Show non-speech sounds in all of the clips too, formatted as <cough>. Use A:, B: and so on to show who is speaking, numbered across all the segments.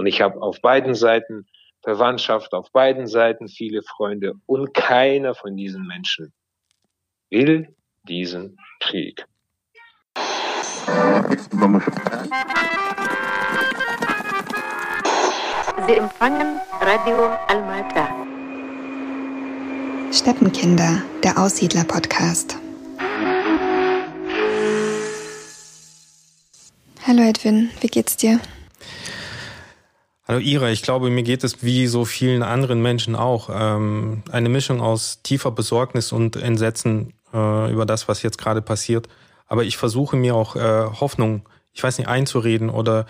A: Und ich habe auf beiden Seiten Verwandtschaft, auf beiden Seiten viele Freunde und keiner von diesen Menschen will diesen Krieg.
B: Sie empfangen Radio Almata.
C: Steppenkinder, der Aussiedler-Podcast. Hallo Edwin, wie geht's dir?
D: Hallo Ira, ich glaube, mir geht es wie so vielen anderen Menschen auch. Ähm, eine Mischung aus tiefer Besorgnis und Entsetzen äh, über das, was jetzt gerade passiert. Aber ich versuche mir auch äh, Hoffnung, ich weiß nicht, einzureden oder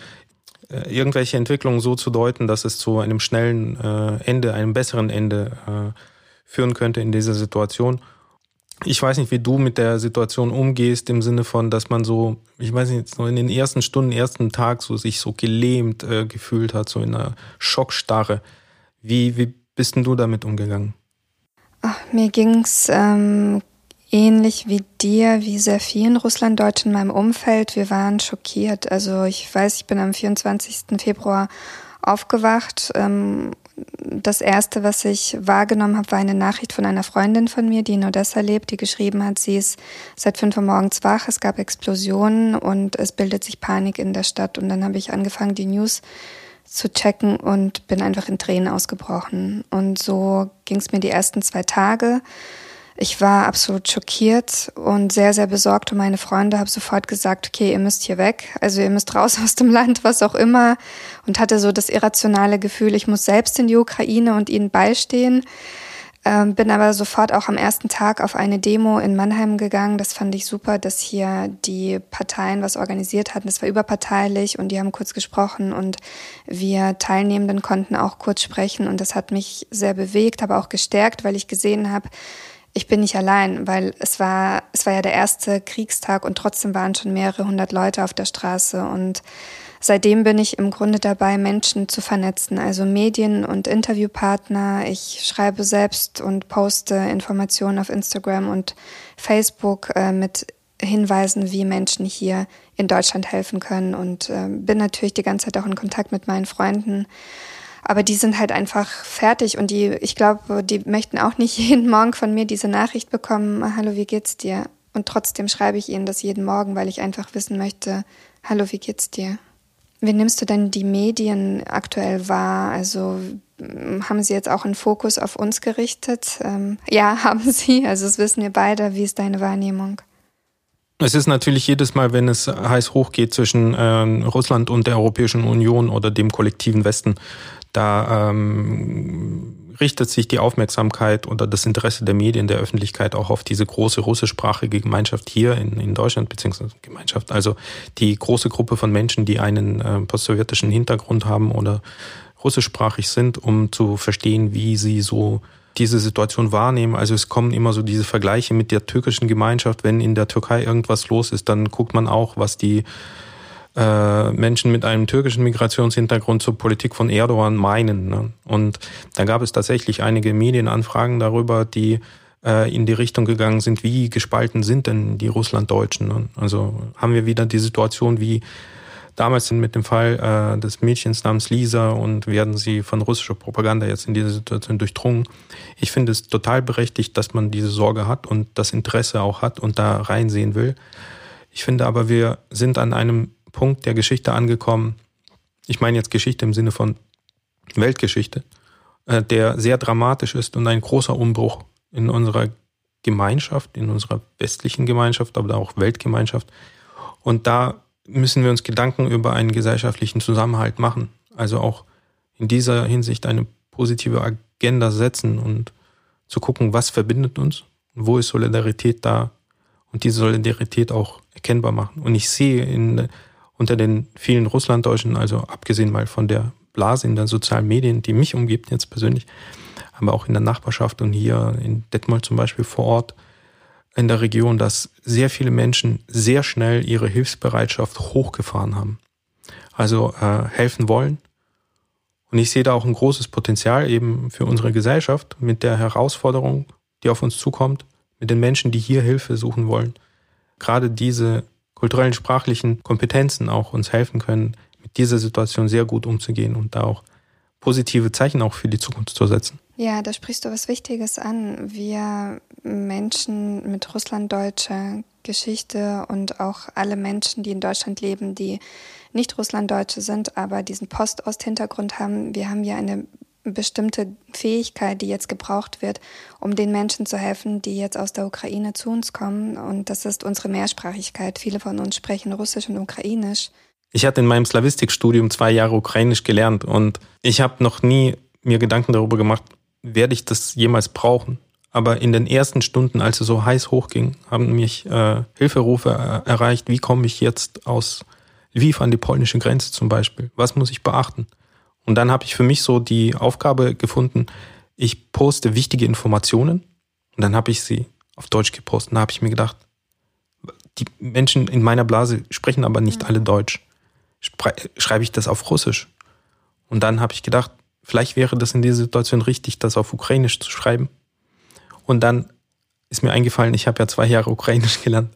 D: äh, irgendwelche Entwicklungen so zu deuten, dass es zu einem schnellen äh, Ende, einem besseren Ende äh, führen könnte in dieser Situation. Ich weiß nicht, wie du mit der Situation umgehst, im Sinne von, dass man so, ich weiß nicht, so in den ersten Stunden, ersten Tag so sich so gelähmt äh, gefühlt hat, so in einer Schockstarre. Wie, wie bist denn du damit umgegangen?
C: Ach, mir ging's ähm, ähnlich wie dir, wie sehr vielen Russlanddeutschen in meinem Umfeld. Wir waren schockiert. Also ich weiß, ich bin am 24. Februar aufgewacht. Ähm, das erste, was ich wahrgenommen habe, war eine Nachricht von einer Freundin von mir, die in Odessa lebt, die geschrieben hat, sie ist seit fünf Uhr morgens wach, es gab Explosionen und es bildet sich Panik in der Stadt. Und dann habe ich angefangen, die News zu checken und bin einfach in Tränen ausgebrochen. Und so ging es mir die ersten zwei Tage. Ich war absolut schockiert und sehr, sehr besorgt um meine Freunde, habe sofort gesagt, okay, ihr müsst hier weg, also ihr müsst raus <laughs> aus dem Land, was auch immer und hatte so das irrationale Gefühl, ich muss selbst in die Ukraine und ihnen beistehen. Ähm, bin aber sofort auch am ersten Tag auf eine Demo in Mannheim gegangen. Das fand ich super, dass hier die Parteien was organisiert hatten. Das war überparteilich und die haben kurz gesprochen und wir Teilnehmenden konnten auch kurz sprechen und das hat mich sehr bewegt, aber auch gestärkt, weil ich gesehen habe, ich bin nicht allein, weil es war, es war ja der erste Kriegstag und trotzdem waren schon mehrere hundert Leute auf der Straße. Und seitdem bin ich im Grunde dabei, Menschen zu vernetzen, also Medien und Interviewpartner. Ich schreibe selbst und poste Informationen auf Instagram und Facebook äh, mit Hinweisen, wie Menschen hier in Deutschland helfen können. Und äh, bin natürlich die ganze Zeit auch in Kontakt mit meinen Freunden aber die sind halt einfach fertig und die, ich glaube, die möchten auch nicht <laughs> jeden Morgen von mir diese Nachricht bekommen, hallo, wie geht's dir? Und trotzdem schreibe ich ihnen das jeden Morgen, weil ich einfach wissen möchte, hallo, wie geht's dir? Wie nimmst du denn die Medien aktuell wahr? Also hm, haben sie jetzt auch einen Fokus auf uns gerichtet? Ähm, <laughs> ja, <laughs> haben sie. Also das wissen wir beide. Wie ist deine Wahrnehmung?
D: Es ist natürlich jedes Mal, wenn es heiß hochgeht zwischen äh, Russland und der Europäischen Union oder dem kollektiven Westen, da ähm, richtet sich die Aufmerksamkeit oder das Interesse der Medien, der Öffentlichkeit auch auf diese große russischsprachige Gemeinschaft hier in, in Deutschland, beziehungsweise Gemeinschaft, also die große Gruppe von Menschen, die einen äh, postsowjetischen Hintergrund haben oder russischsprachig sind, um zu verstehen, wie sie so diese Situation wahrnehmen. Also es kommen immer so diese Vergleiche mit der türkischen Gemeinschaft. Wenn in der Türkei irgendwas los ist, dann guckt man auch, was die äh, Menschen mit einem türkischen Migrationshintergrund zur Politik von Erdogan meinen. Ne? Und da gab es tatsächlich einige Medienanfragen darüber, die äh, in die Richtung gegangen sind, wie gespalten sind denn die Russlanddeutschen. Ne? Also haben wir wieder die Situation wie damals mit dem Fall äh, des Mädchens namens Lisa und werden sie von russischer Propaganda jetzt in diese Situation durchdrungen. Ich finde es total berechtigt, dass man diese Sorge hat und das Interesse auch hat und da reinsehen will. Ich finde aber, wir sind an einem Punkt der Geschichte angekommen. Ich meine jetzt Geschichte im Sinne von Weltgeschichte, äh, der sehr dramatisch ist und ein großer Umbruch in unserer Gemeinschaft, in unserer westlichen Gemeinschaft, aber auch Weltgemeinschaft. Und da müssen wir uns Gedanken über einen gesellschaftlichen Zusammenhalt machen. Also auch in dieser Hinsicht eine positive Agenda setzen und zu gucken, was verbindet uns, wo ist Solidarität da und diese Solidarität auch erkennbar machen. Und ich sehe in unter den vielen Russlanddeutschen, also abgesehen mal von der Blase in den sozialen Medien, die mich umgibt jetzt persönlich, aber auch in der Nachbarschaft und hier in Detmold zum Beispiel vor Ort in der Region, dass sehr viele Menschen sehr schnell ihre Hilfsbereitschaft hochgefahren haben. Also äh, helfen wollen. Und ich sehe da auch ein großes Potenzial eben für unsere Gesellschaft mit der Herausforderung, die auf uns zukommt, mit den Menschen, die hier Hilfe suchen wollen. Gerade diese kulturellen, sprachlichen Kompetenzen auch uns helfen können, mit dieser Situation sehr gut umzugehen und da auch positive Zeichen auch für die Zukunft zu setzen.
C: Ja, da sprichst du was Wichtiges an. Wir Menschen mit russlanddeutscher Geschichte und auch alle Menschen, die in Deutschland leben, die nicht Russlanddeutsche sind, aber diesen Post-Ost-Hintergrund haben, wir haben ja eine bestimmte Fähigkeit, die jetzt gebraucht wird, um den Menschen zu helfen, die jetzt aus der Ukraine zu uns kommen. Und das ist unsere Mehrsprachigkeit. Viele von uns sprechen Russisch und Ukrainisch.
D: Ich hatte in meinem Slavistikstudium zwei Jahre Ukrainisch gelernt und ich habe noch nie mir Gedanken darüber gemacht, werde ich das jemals brauchen. Aber in den ersten Stunden, als es so heiß hochging, haben mich äh, Hilferufe äh, erreicht, wie komme ich jetzt aus Lviv an die polnische Grenze zum Beispiel? Was muss ich beachten? Und dann habe ich für mich so die Aufgabe gefunden, ich poste wichtige Informationen und dann habe ich sie auf Deutsch gepostet. Und da habe ich mir gedacht, die Menschen in meiner Blase sprechen aber nicht alle Deutsch. Schreibe ich das auf Russisch? Und dann habe ich gedacht, vielleicht wäre das in dieser Situation richtig, das auf Ukrainisch zu schreiben. Und dann ist mir eingefallen, ich habe ja zwei Jahre Ukrainisch <laughs> gelernt.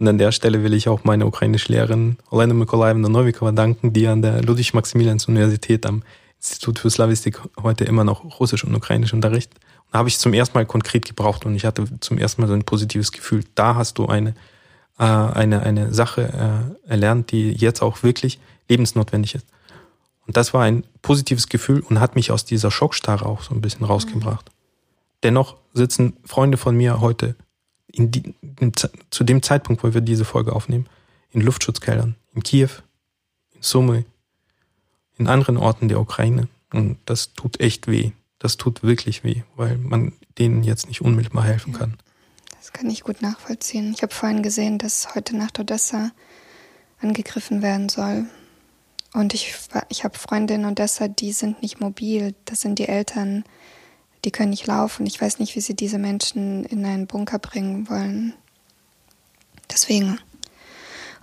D: Und an der Stelle will ich auch meine ukrainische Lehrerin Olena Mikolaevna Novikova danken, die an der Ludwig-Maximilians-Universität am Institut für Slavistik heute immer noch Russisch und Ukrainisch unterrichtet. Und da habe ich zum ersten Mal konkret gebraucht und ich hatte zum ersten Mal so ein positives Gefühl. Da hast du eine, äh, eine, eine Sache äh, erlernt, die jetzt auch wirklich lebensnotwendig ist. Und das war ein positives Gefühl und hat mich aus dieser Schockstarre auch so ein bisschen rausgebracht. Mhm. Dennoch sitzen Freunde von mir heute die, zu dem Zeitpunkt, wo wir diese Folge aufnehmen, in Luftschutzkeldern, in Kiew, in Sumy, in anderen Orten der Ukraine. Und das tut echt weh. Das tut wirklich weh, weil man denen jetzt nicht unmittelbar helfen kann.
C: Das kann ich gut nachvollziehen. Ich habe vorhin gesehen, dass heute Nacht Odessa angegriffen werden soll. Und ich, ich habe Freundinnen in Odessa, die sind nicht mobil. Das sind die Eltern die können nicht laufen. Ich weiß nicht, wie sie diese Menschen in einen Bunker bringen wollen. Deswegen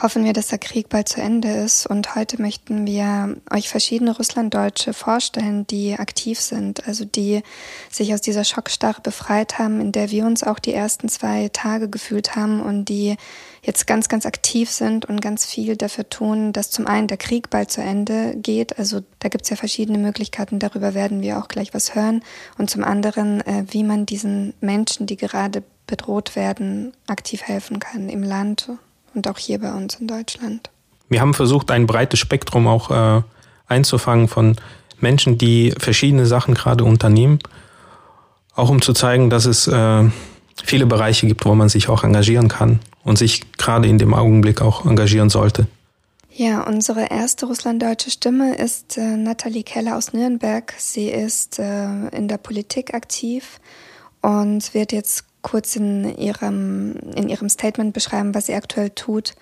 C: hoffen wir, dass der Krieg bald zu Ende ist. Und heute möchten wir euch verschiedene Russlanddeutsche vorstellen, die aktiv sind, also die sich aus dieser Schockstarre befreit haben, in der wir uns auch die ersten zwei Tage gefühlt haben und die jetzt ganz, ganz aktiv sind und ganz viel dafür tun, dass zum einen der Krieg bald zu Ende geht. Also da gibt es ja verschiedene Möglichkeiten, darüber werden wir auch gleich was hören. Und zum anderen, äh, wie man diesen Menschen, die gerade bedroht werden, aktiv helfen kann im Land und auch hier bei uns in Deutschland.
D: Wir haben versucht, ein breites Spektrum auch äh, einzufangen von Menschen, die verschiedene Sachen gerade unternehmen, auch um zu zeigen, dass es äh, viele Bereiche gibt, wo man sich auch engagieren kann und sich gerade in dem Augenblick auch engagieren sollte.
C: Ja, unsere erste russlanddeutsche Stimme ist äh, Nathalie Keller aus Nürnberg. Sie ist äh, in der Politik aktiv und wird jetzt kurz in ihrem, in ihrem Statement beschreiben, was sie aktuell tut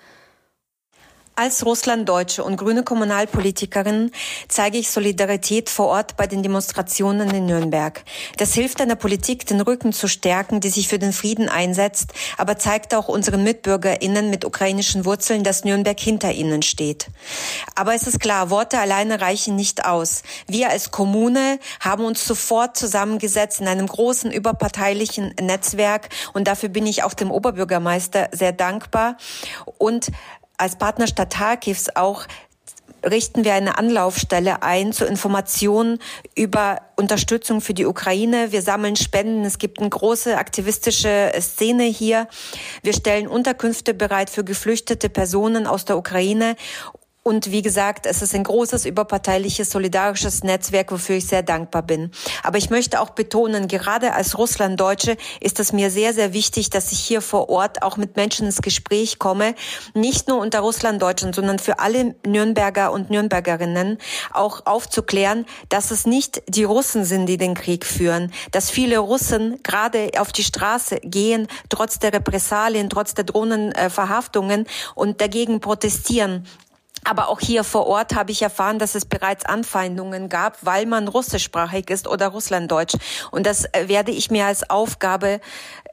E: als Russlanddeutsche und grüne Kommunalpolitikerin zeige ich Solidarität vor Ort bei den Demonstrationen in Nürnberg. Das hilft einer Politik, den Rücken zu stärken, die sich für den Frieden einsetzt, aber zeigt auch unseren MitbürgerInnen mit ukrainischen Wurzeln, dass Nürnberg hinter ihnen steht. Aber es ist klar, Worte alleine reichen nicht aus. Wir als Kommune haben uns sofort zusammengesetzt in einem großen überparteilichen Netzwerk und dafür bin ich auch dem Oberbürgermeister sehr dankbar und als Partnerstadt Kharkivs auch richten wir eine Anlaufstelle ein zur Information über Unterstützung für die Ukraine. Wir sammeln Spenden. Es gibt eine große aktivistische Szene hier. Wir stellen Unterkünfte bereit für geflüchtete Personen aus der Ukraine und wie gesagt, es ist ein großes überparteiliches, solidarisches Netzwerk, wofür ich sehr dankbar bin. Aber ich möchte auch betonen, gerade als Russlanddeutsche ist es mir sehr, sehr wichtig, dass ich hier vor Ort auch mit Menschen ins Gespräch komme. Nicht nur unter Russlanddeutschen, sondern für alle Nürnberger und Nürnbergerinnen auch aufzuklären, dass es nicht die Russen sind, die den Krieg führen. Dass viele Russen gerade auf die Straße gehen, trotz der Repressalien, trotz der Drohnenverhaftungen und dagegen protestieren. Aber auch hier vor Ort habe ich erfahren, dass es bereits Anfeindungen gab, weil man russischsprachig ist oder russlanddeutsch. Und das äh, werde ich mir als Aufgabe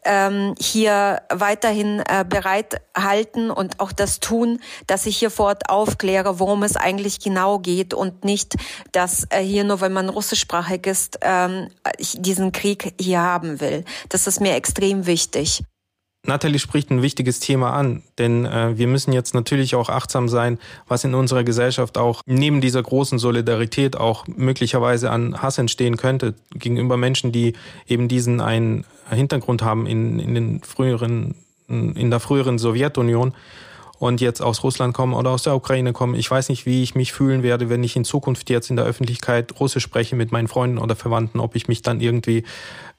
E: ähm, hier weiterhin äh, bereit halten und auch das tun, dass ich hier vor Ort aufkläre, worum es eigentlich genau geht und nicht, dass äh, hier nur, wenn man russischsprachig ist, ähm, ich diesen Krieg hier haben will. Das ist mir extrem wichtig.
D: Natalie spricht ein wichtiges Thema an, denn äh, wir müssen jetzt natürlich auch achtsam sein, was in unserer Gesellschaft auch neben dieser großen Solidarität auch möglicherweise an Hass entstehen könnte gegenüber Menschen, die eben diesen einen Hintergrund haben in, in den früheren, in der früheren Sowjetunion und jetzt aus Russland kommen oder aus der Ukraine kommen. Ich weiß nicht, wie ich mich fühlen werde, wenn ich in Zukunft jetzt in der Öffentlichkeit Russisch spreche mit meinen Freunden oder Verwandten, ob ich mich dann irgendwie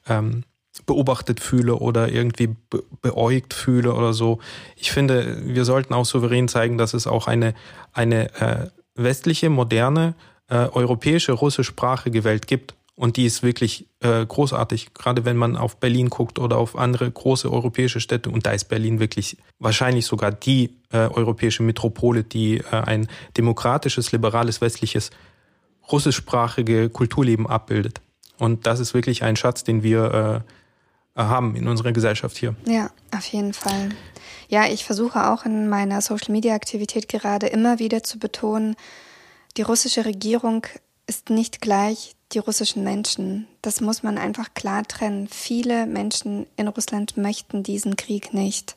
D: ähm, beobachtet fühle oder irgendwie be beäugt fühle oder so. Ich finde, wir sollten auch souverän zeigen, dass es auch eine, eine äh, westliche, moderne, äh, europäische, russischsprachige Welt gibt. Und die ist wirklich äh, großartig, gerade wenn man auf Berlin guckt oder auf andere große europäische Städte. Und da ist Berlin wirklich wahrscheinlich sogar die äh, europäische Metropole, die äh, ein demokratisches, liberales, westliches, russischsprachige Kulturleben abbildet. Und das ist wirklich ein Schatz, den wir äh, haben in unserer Gesellschaft hier.
C: Ja, auf jeden Fall. Ja, ich versuche auch in meiner Social-Media-Aktivität gerade immer wieder zu betonen, die russische Regierung ist nicht gleich die russischen Menschen. Das muss man einfach klar trennen. Viele Menschen in Russland möchten diesen Krieg nicht.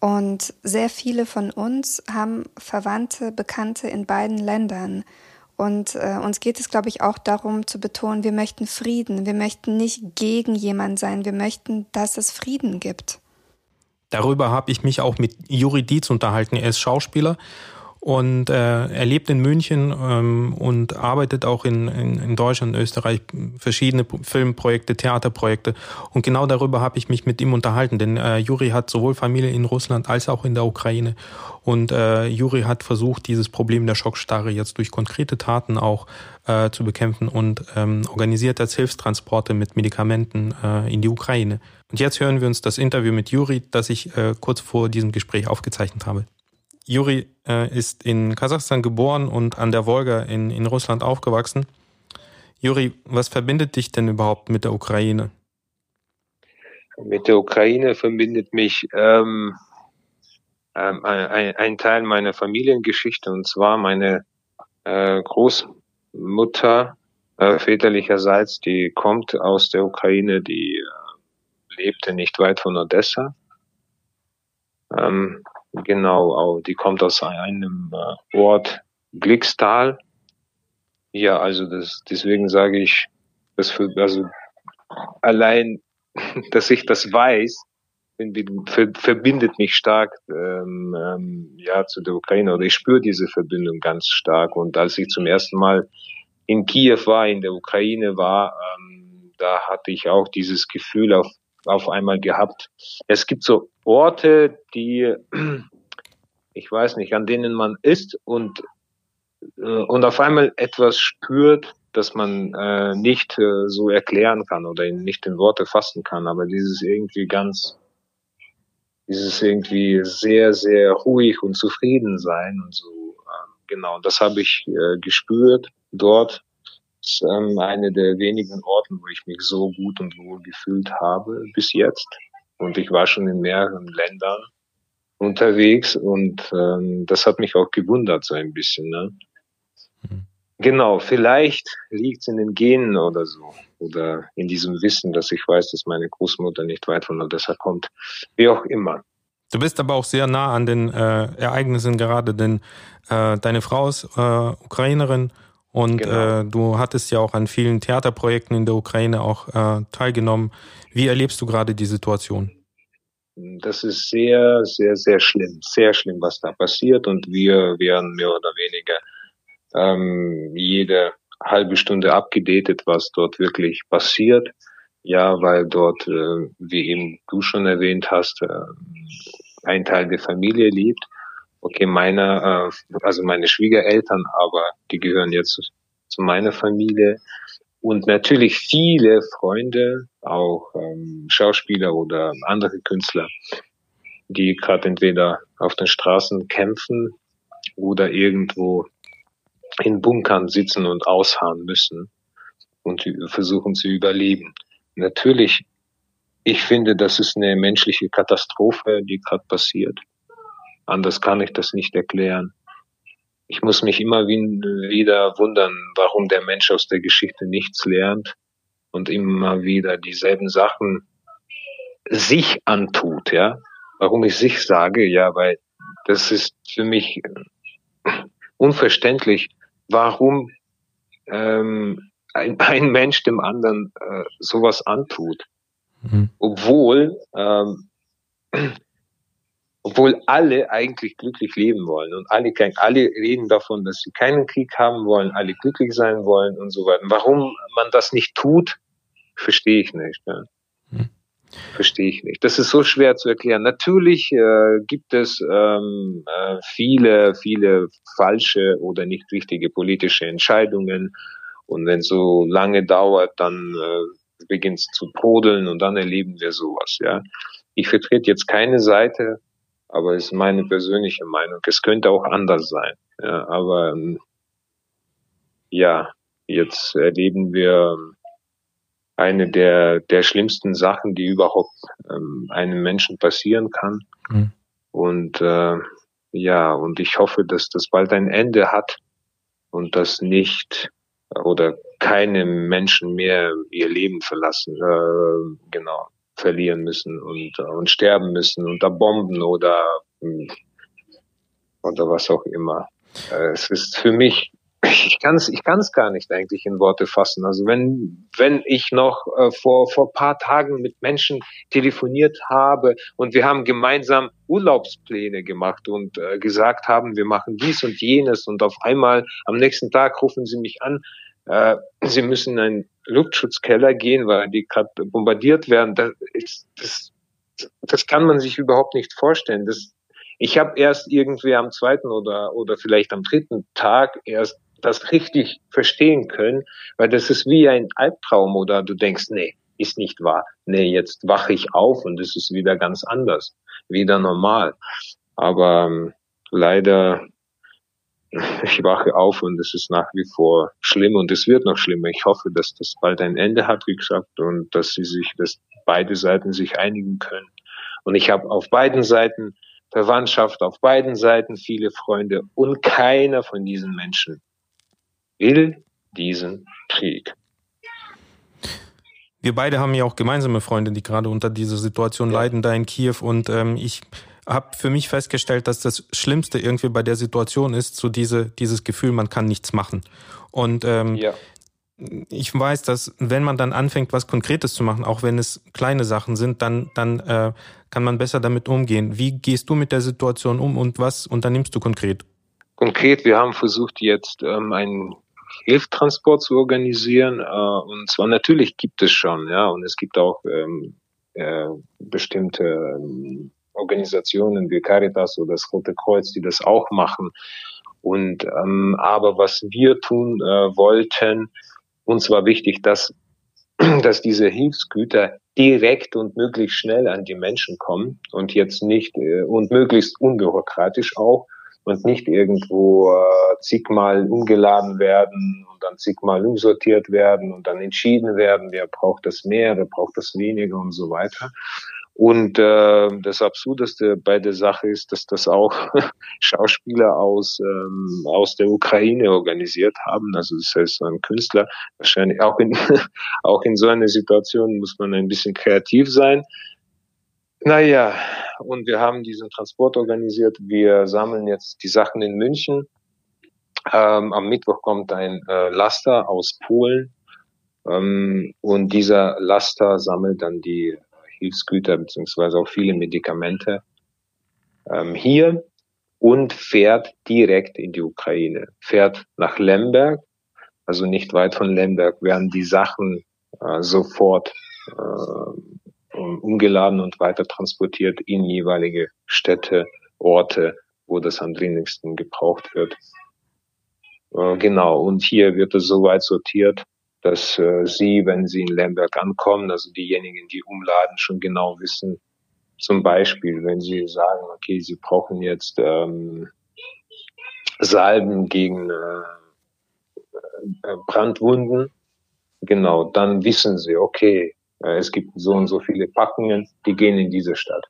C: Und sehr viele von uns haben Verwandte, Bekannte in beiden Ländern. Und äh, uns geht es, glaube ich, auch darum zu betonen, wir möchten Frieden. Wir möchten nicht gegen jemanden sein. Wir möchten, dass es Frieden gibt.
D: Darüber habe ich mich auch mit Juri Dietz unterhalten. Er ist Schauspieler und äh, er lebt in München ähm, und arbeitet auch in, in, in Deutschland, Österreich, verschiedene Filmprojekte, Theaterprojekte. Und genau darüber habe ich mich mit ihm unterhalten, denn äh, Juri hat sowohl Familie in Russland als auch in der Ukraine. Und äh, Juri hat versucht, dieses Problem der Schockstarre jetzt durch konkrete Taten auch äh, zu bekämpfen und ähm, organisiert als Hilfstransporte mit Medikamenten äh, in die Ukraine. Und jetzt hören wir uns das Interview mit Juri, das ich äh, kurz vor diesem Gespräch aufgezeichnet habe. Juri äh, ist in Kasachstan geboren und an der Wolga in, in Russland aufgewachsen. Juri, was verbindet dich denn überhaupt mit der Ukraine?
A: Mit der Ukraine verbindet mich ähm, ähm, ein, ein, Teil meiner Familiengeschichte und zwar meine äh, Großmutter äh, väterlicherseits, die kommt aus der Ukraine, die äh, lebte nicht weit von Odessa. Ähm, Genau, die kommt aus einem äh, Ort Glickstal. Ja, also das, deswegen sage ich, das für, also allein, <laughs> dass ich das weiß, verbindet mich stark ähm, ähm, ja zu der Ukraine oder ich spüre diese Verbindung ganz stark und als ich zum ersten Mal in Kiew war, in der Ukraine war, ähm, da hatte ich auch dieses Gefühl auf auf einmal gehabt. Es gibt so Orte, die, <clears throat> ich weiß nicht, an denen man ist und, äh, und auf einmal etwas spürt, das man äh, nicht äh, so erklären kann oder nicht in Worte fassen kann, aber dieses irgendwie ganz, dieses irgendwie sehr, sehr ruhig und zufrieden sein und so, äh, genau, das habe ich äh, gespürt dort ist ähm, eine der wenigen Orten, wo ich mich so gut und wohl gefühlt habe bis jetzt. Und ich war schon in mehreren Ländern unterwegs und ähm, das hat mich auch gewundert so ein bisschen. Ne? Mhm. Genau, vielleicht liegt es in den Genen oder so oder in diesem Wissen, dass ich weiß, dass meine Großmutter nicht weit von Odessa kommt. Wie auch immer.
D: Du bist aber auch sehr nah an den äh, Ereignissen gerade, denn äh, deine Frau ist äh, Ukrainerin und genau. äh, du hattest ja auch an vielen Theaterprojekten in der Ukraine auch äh, teilgenommen. Wie erlebst du gerade die Situation?
A: Das ist sehr, sehr, sehr schlimm, sehr schlimm, was da passiert. Und wir werden mehr oder weniger ähm, jede halbe Stunde abgedatet, was dort wirklich passiert. Ja, weil dort, äh, wie eben du schon erwähnt hast, äh, ein Teil der Familie lebt okay, meine, äh, also meine Schwiegereltern, aber die gehören jetzt zu meiner Familie. Und natürlich viele Freunde, auch ähm, Schauspieler oder andere Künstler, die gerade entweder auf den Straßen kämpfen oder irgendwo in Bunkern sitzen und ausharren müssen und versuchen zu überleben. Natürlich, ich finde, das ist eine menschliche Katastrophe, die gerade passiert. Anders kann ich das nicht erklären. Ich muss mich immer wieder wundern, warum der Mensch aus der Geschichte nichts lernt und immer wieder dieselben Sachen sich antut, ja. Warum ich sich sage, ja, weil das ist für mich unverständlich, warum ähm, ein, ein Mensch dem anderen äh, sowas antut. Mhm. Obwohl, ähm, obwohl alle eigentlich glücklich leben wollen und alle, alle reden davon, dass sie keinen Krieg haben wollen, alle glücklich sein wollen und so weiter. Warum man das nicht tut, verstehe ich nicht. Ja. Mhm. Verstehe ich nicht. Das ist so schwer zu erklären. Natürlich äh, gibt es ähm, äh, viele, viele falsche oder nicht richtige politische Entscheidungen. Und wenn so lange dauert, dann äh, beginnt es zu brodeln und dann erleben wir sowas. Ja, ich vertrete jetzt keine Seite, aber es ist meine persönliche Meinung. Es könnte auch anders sein. Ja, aber ähm, ja, jetzt erleben wir eine der, der schlimmsten Sachen, die überhaupt ähm, einem Menschen passieren kann. Mhm. Und äh, ja, und ich hoffe, dass das bald ein Ende hat und dass nicht oder keine Menschen mehr ihr Leben verlassen, äh, genau, verlieren müssen und, und sterben müssen unter Bomben oder, oder was auch immer. Äh, es ist für mich ich kann es ich kann's gar nicht eigentlich in Worte fassen. Also wenn, wenn ich noch äh, vor, vor paar Tagen mit Menschen telefoniert habe und wir haben gemeinsam Urlaubspläne gemacht und äh, gesagt haben, wir machen dies und jenes und auf einmal am nächsten Tag rufen sie mich an, äh, sie müssen in einen Luftschutzkeller gehen, weil die gerade bombardiert werden. Das, das, das kann man sich überhaupt nicht vorstellen. Das, ich habe erst irgendwie am zweiten oder, oder vielleicht am dritten Tag erst das richtig verstehen können, weil das ist wie ein Albtraum oder du denkst, nee, ist nicht wahr. Nee, jetzt wache ich auf und es ist wieder ganz anders, wieder normal. Aber ähm, leider, ich wache auf und es ist nach wie vor schlimm und es wird noch schlimmer. Ich hoffe, dass das bald ein Ende hat, wie gesagt, und dass sie sich, dass beide Seiten sich einigen können. Und ich habe auf beiden Seiten Verwandtschaft, auf beiden Seiten viele Freunde und keiner von diesen Menschen will diesen Krieg.
D: Wir beide haben ja auch gemeinsame Freunde, die gerade unter dieser Situation ja. leiden, da in Kiew. Und ähm, ich habe für mich festgestellt, dass das Schlimmste irgendwie bei der Situation ist, so diese, dieses Gefühl, man kann nichts machen. Und ähm, ja. ich weiß, dass wenn man dann anfängt, was Konkretes zu machen, auch wenn es kleine Sachen sind, dann, dann äh, kann man besser damit umgehen. Wie gehst du mit der Situation um und was unternimmst du konkret?
A: Konkret, wir haben versucht, jetzt ähm, ein Hilftransport zu organisieren. Äh, und zwar natürlich gibt es schon, ja, und es gibt auch ähm, äh, bestimmte ähm, Organisationen wie Caritas oder das Rote Kreuz, die das auch machen. Und ähm, aber was wir tun äh, wollten, uns war wichtig, dass <clears throat> dass diese Hilfsgüter direkt und möglichst schnell an die Menschen kommen und jetzt nicht äh, und möglichst unbürokratisch auch und nicht irgendwo äh, zigmal umgeladen werden und dann zigmal umsortiert werden und dann entschieden werden, wer braucht das mehr, wer braucht das weniger und so weiter. Und äh, das Absurdeste bei der Sache ist, dass das auch <laughs> Schauspieler aus ähm, aus der Ukraine organisiert haben. Also das heißt, ein Künstler wahrscheinlich auch in <laughs> auch in so einer Situation muss man ein bisschen kreativ sein. Naja, und wir haben diesen Transport organisiert. Wir sammeln jetzt die Sachen in München. Ähm, am Mittwoch kommt ein äh, Laster aus Polen ähm, und dieser Laster sammelt dann die Hilfsgüter beziehungsweise auch viele Medikamente ähm, hier und fährt direkt in die Ukraine, fährt nach Lemberg, also nicht weit von Lemberg, werden die Sachen äh, sofort äh, umgeladen und weiter transportiert in jeweilige Städte, Orte, wo das am dringlichsten gebraucht wird. Äh, genau, und hier wird es so weit sortiert, dass äh, Sie, wenn Sie in Lemberg ankommen, also diejenigen, die umladen, schon genau wissen, zum Beispiel, wenn Sie sagen, okay, Sie brauchen jetzt ähm, Salben gegen äh, äh Brandwunden, genau, dann wissen Sie, okay, äh, es gibt so und so viele Packungen, die gehen in diese Stadt.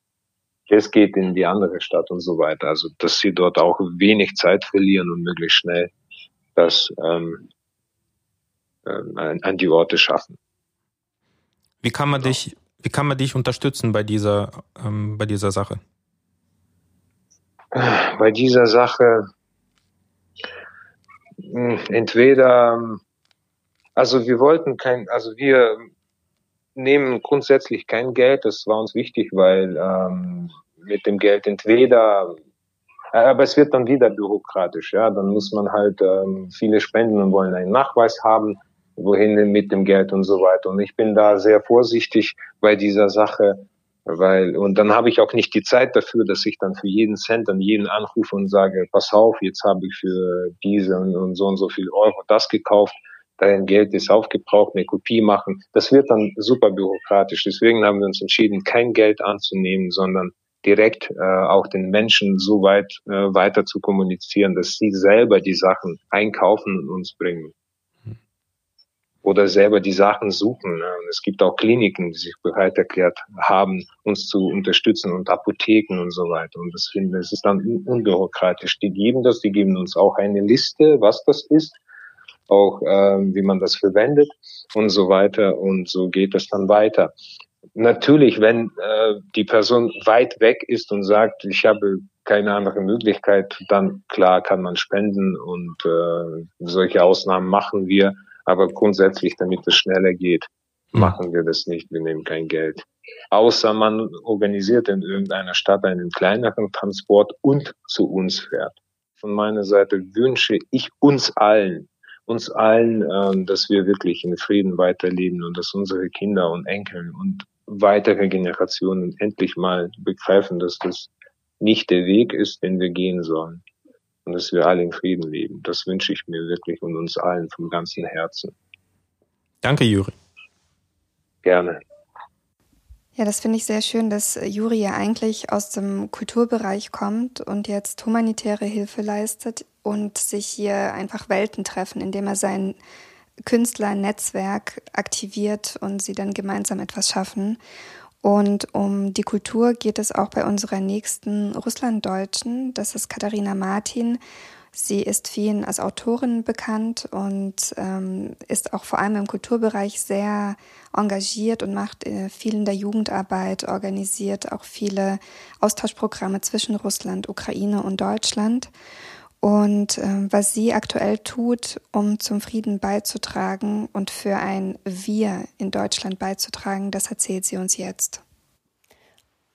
A: Es geht in die andere Stadt und so weiter. Also, dass sie dort auch wenig Zeit verlieren und möglichst schnell das ähm, äh, an die Orte schaffen.
D: Wie kann man genau. dich Wie kann man dich unterstützen bei dieser, ähm, bei dieser Sache?
A: Bei dieser Sache hm, entweder, also wir wollten kein, also wir nehmen grundsätzlich kein Geld, das war uns wichtig, weil ähm, mit dem Geld entweder äh, aber es wird dann wieder bürokratisch, ja. Dann muss man halt ähm, viele spenden und wollen einen Nachweis haben, wohin mit dem Geld und so weiter. Und ich bin da sehr vorsichtig bei dieser Sache, weil und dann habe ich auch nicht die Zeit dafür, dass ich dann für jeden Cent an jeden anrufe und sage, pass auf, jetzt habe ich für diese und, und so und so viel Euro das gekauft, dein Geld ist aufgebraucht, eine Kopie machen. Das wird dann super bürokratisch. Deswegen haben wir uns entschieden, kein Geld anzunehmen, sondern direkt äh, auch den Menschen so weit äh, weiter zu kommunizieren, dass sie selber die Sachen einkaufen und uns bringen. Oder selber die Sachen suchen. Es gibt auch Kliniken, die sich bereit erklärt haben, uns zu unterstützen und Apotheken und so weiter. Und das finde ich, ist dann unbürokratisch. Die geben das, die geben uns auch eine Liste, was das ist, auch äh, wie man das verwendet und so weiter. Und so geht es dann weiter natürlich, wenn äh, die Person weit weg ist und sagt, ich habe keine andere Möglichkeit, dann klar kann man spenden und äh, solche Ausnahmen machen wir. Aber grundsätzlich, damit es schneller geht, hm. machen wir das nicht. Wir nehmen kein Geld. Außer man organisiert in irgendeiner Stadt einen kleineren Transport und zu uns fährt. Von meiner Seite wünsche ich uns allen, uns allen, äh, dass wir wirklich in Frieden weiterleben und dass unsere Kinder und Enkel und weitere Generationen endlich mal begreifen, dass das nicht der Weg ist, den wir gehen sollen. Und dass wir alle in Frieden leben. Das wünsche ich mir wirklich und uns allen vom ganzen Herzen.
D: Danke, Juri.
A: Gerne.
C: Ja, das finde ich sehr schön, dass Juri ja eigentlich aus dem Kulturbereich kommt und jetzt humanitäre Hilfe leistet und sich hier einfach Welten treffen, indem er sein Künstlernetzwerk aktiviert und sie dann gemeinsam etwas schaffen. Und um die Kultur geht es auch bei unserer nächsten Russlanddeutschen. Das ist Katharina Martin. Sie ist vielen als Autorin bekannt und ähm, ist auch vor allem im Kulturbereich sehr engagiert und macht äh, viel in der Jugendarbeit, organisiert auch viele Austauschprogramme zwischen Russland, Ukraine und Deutschland. Und äh, was sie aktuell tut, um zum Frieden beizutragen und für ein Wir in Deutschland beizutragen, das erzählt sie uns jetzt.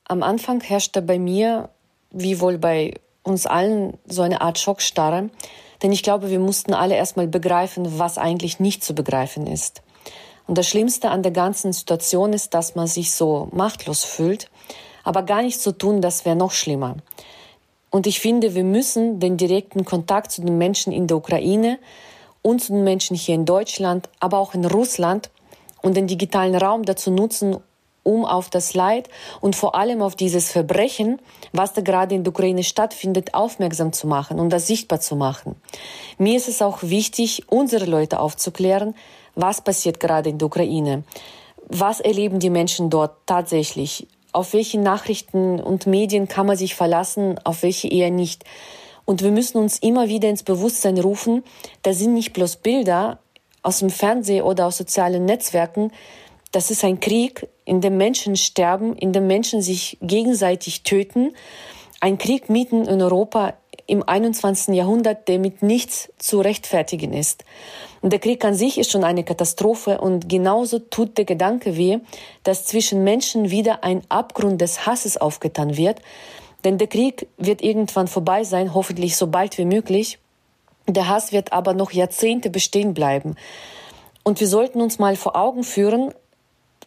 F: Am Anfang herrschte bei mir, wie wohl bei uns allen, so eine Art Schockstarre. Denn ich glaube, wir mussten alle erstmal begreifen, was eigentlich nicht zu begreifen ist. Und das Schlimmste an der ganzen Situation ist, dass man sich so machtlos fühlt. Aber gar nichts zu tun, das wäre noch schlimmer. Und ich finde, wir müssen den direkten Kontakt zu den Menschen in der Ukraine und zu den Menschen hier in Deutschland, aber auch in Russland und den digitalen Raum dazu nutzen, um auf das Leid und vor allem auf dieses Verbrechen, was da gerade in der Ukraine stattfindet, aufmerksam zu machen und das sichtbar zu machen. Mir ist es auch wichtig, unsere Leute aufzuklären, was passiert gerade in der Ukraine. Was erleben die Menschen dort tatsächlich? Auf welche Nachrichten und Medien kann man sich verlassen, auf welche eher nicht. Und wir müssen uns immer wieder ins Bewusstsein rufen, da sind nicht bloß Bilder aus dem Fernsehen oder aus sozialen Netzwerken, das ist ein Krieg, in dem Menschen sterben, in dem Menschen sich gegenseitig töten. Ein Krieg mitten in Europa im 21. Jahrhundert, der mit nichts zu rechtfertigen ist. Der Krieg an sich ist schon eine Katastrophe und genauso tut der Gedanke weh, dass zwischen Menschen wieder ein Abgrund des Hasses aufgetan wird. Denn der Krieg wird irgendwann vorbei sein, hoffentlich so bald wie möglich. Der Hass wird aber noch Jahrzehnte bestehen bleiben. Und wir sollten uns mal vor Augen führen,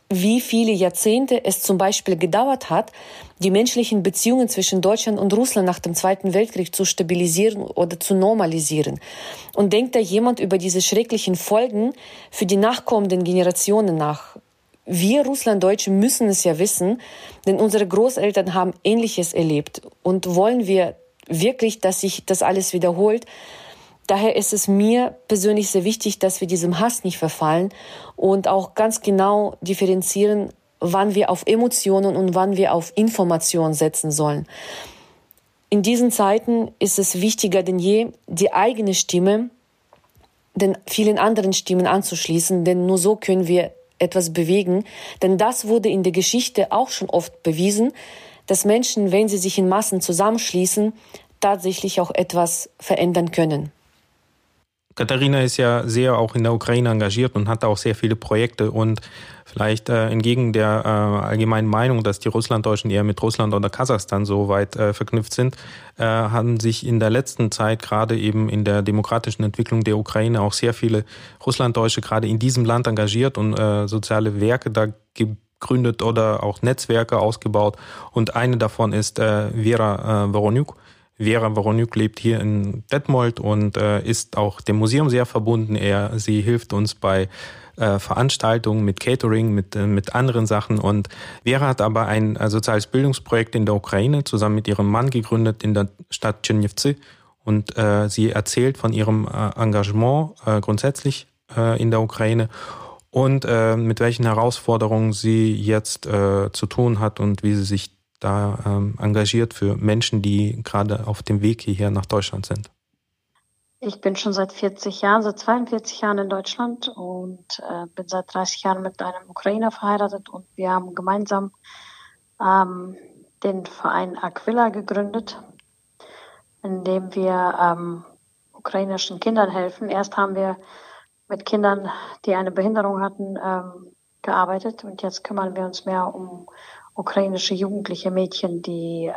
F: wie viele Jahrzehnte es zum Beispiel gedauert hat, die menschlichen Beziehungen zwischen Deutschland und Russland nach dem Zweiten Weltkrieg zu stabilisieren oder zu normalisieren. Und denkt da jemand über diese schrecklichen Folgen für die nachkommenden Generationen nach? Wir Russlanddeutsche müssen es ja wissen, denn unsere Großeltern haben Ähnliches erlebt. Und wollen wir wirklich, dass sich das alles wiederholt? Daher ist es mir persönlich sehr wichtig, dass wir diesem Hass nicht verfallen und auch ganz genau differenzieren, wann wir auf Emotionen und wann wir auf Informationen setzen sollen. In diesen Zeiten ist es wichtiger denn je, die eigene Stimme den vielen anderen Stimmen anzuschließen, denn nur so können wir etwas bewegen, denn das wurde in der Geschichte auch schon oft bewiesen, dass Menschen, wenn sie sich in Massen zusammenschließen, tatsächlich auch etwas verändern können.
D: Katharina ist ja sehr auch in der Ukraine engagiert und hat auch sehr viele Projekte und vielleicht äh, entgegen der äh, allgemeinen Meinung, dass die Russlanddeutschen eher mit Russland oder Kasachstan so weit äh, verknüpft sind, äh, haben sich in der letzten Zeit gerade eben in der demokratischen Entwicklung der Ukraine auch sehr viele Russlanddeutsche gerade in diesem Land engagiert und äh, soziale Werke da gegründet oder auch Netzwerke ausgebaut. Und eine davon ist äh, Vera äh, Voronyuk Vera Voronyuk lebt hier in Detmold und äh, ist auch dem Museum sehr verbunden. Er, sie hilft uns bei äh, Veranstaltungen mit Catering, mit, äh, mit anderen Sachen. Und Vera hat aber ein äh, soziales Bildungsprojekt in der Ukraine zusammen mit ihrem Mann gegründet in der Stadt Tschernivtsi. Und äh, sie erzählt von ihrem äh, Engagement grundsätzlich in der Ukraine und mit welchen Herausforderungen sie jetzt zu tun hat und wie sie sich da ähm, engagiert für Menschen, die gerade auf dem Weg hierher nach Deutschland sind?
G: Ich bin schon seit 40 Jahren, seit 42 Jahren in Deutschland und äh, bin seit 30 Jahren mit einem Ukrainer verheiratet und wir haben gemeinsam ähm, den Verein Aquila gegründet, in dem wir ähm, ukrainischen Kindern helfen. Erst haben wir mit Kindern, die eine Behinderung hatten, ähm, gearbeitet und jetzt kümmern wir uns mehr um ukrainische jugendliche Mädchen, die äh,